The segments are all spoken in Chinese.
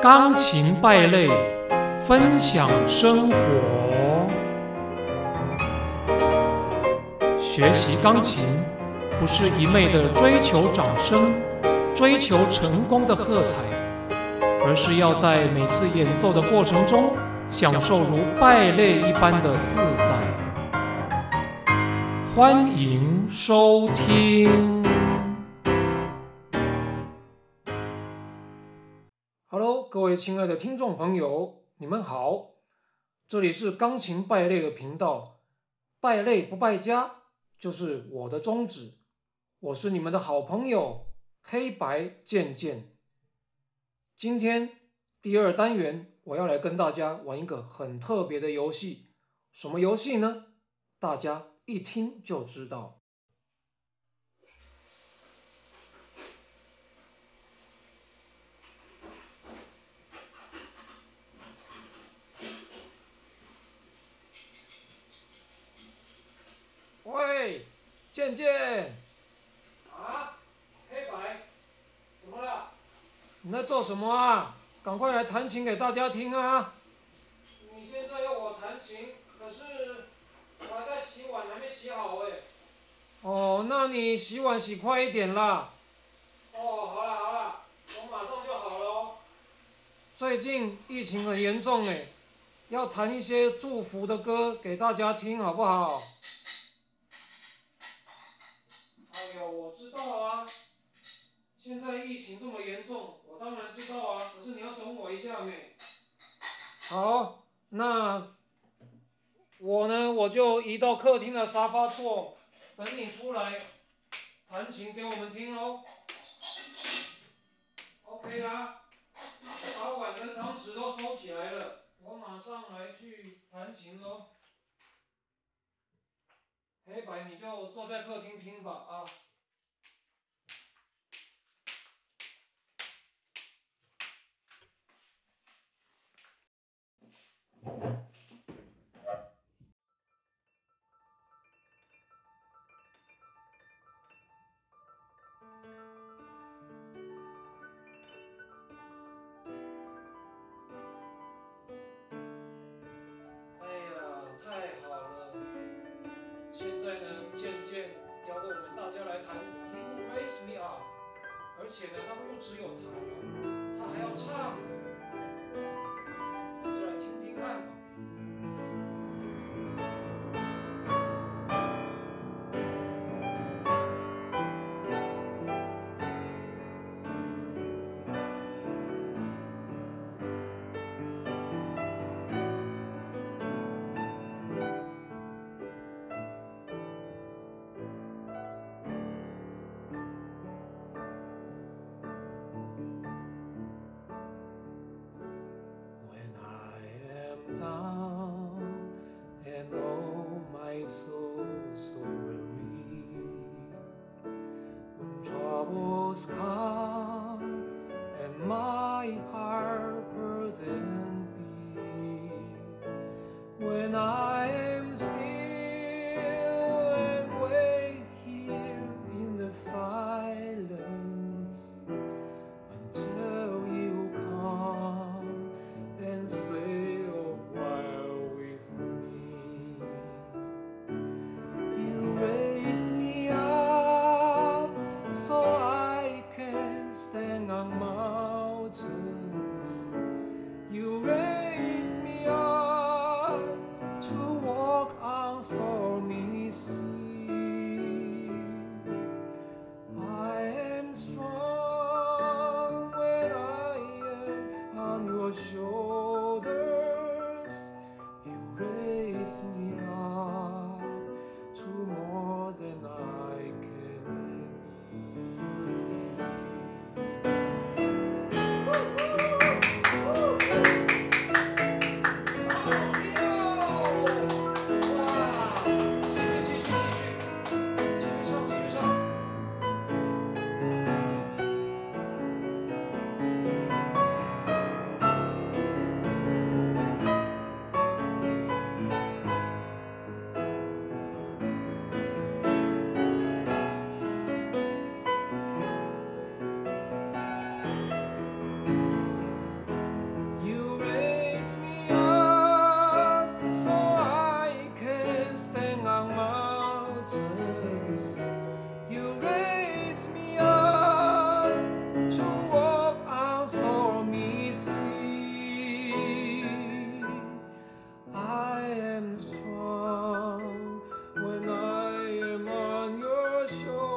钢琴败类，分享生活。学习钢琴不是一昧的追求掌声，追求成功的喝彩，而是要在每次演奏的过程中，享受如败类一般的自在。欢迎收听。各位亲爱的听众朋友，你们好，这里是钢琴败类的频道，败类不败家就是我的宗旨。我是你们的好朋友黑白剑剑。今天第二单元，我要来跟大家玩一个很特别的游戏。什么游戏呢？大家一听就知道。渐渐。啊，黑白，怎么了？你在做什么啊？赶快来弹琴给大家听啊！你现在要我弹琴，可是我还在洗碗，还没洗好哎。哦，那你洗碗洗快一点啦。哦，好了好了，我马上就好了哦。最近疫情很严重哎，要弹一些祝福的歌给大家听，好不好？我知道啊。现在疫情这么严重，我当然知道啊。可是你要等我一下没？好，那我呢，我就移到客厅的沙发坐，等你出来弹琴给我们听喽。OK 啦，把碗跟汤匙都收起来了，我马上来去弹琴喽。黑白，你就坐在客厅听吧啊。而且呢，他不只有弹哦，他还要唱的。我就来听听看吧。Down and oh my soul so weary, when troubles come your.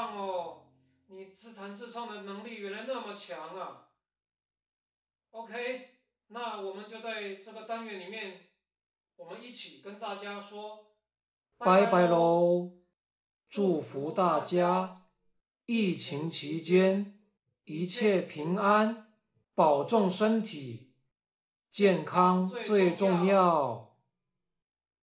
棒哦！你自弹自唱的能力原来那么强啊！OK，那我们就在这个单元里面，我们一起跟大家说拜拜喽！祝福大家疫情期间一切平安，保重身体，健康最重要。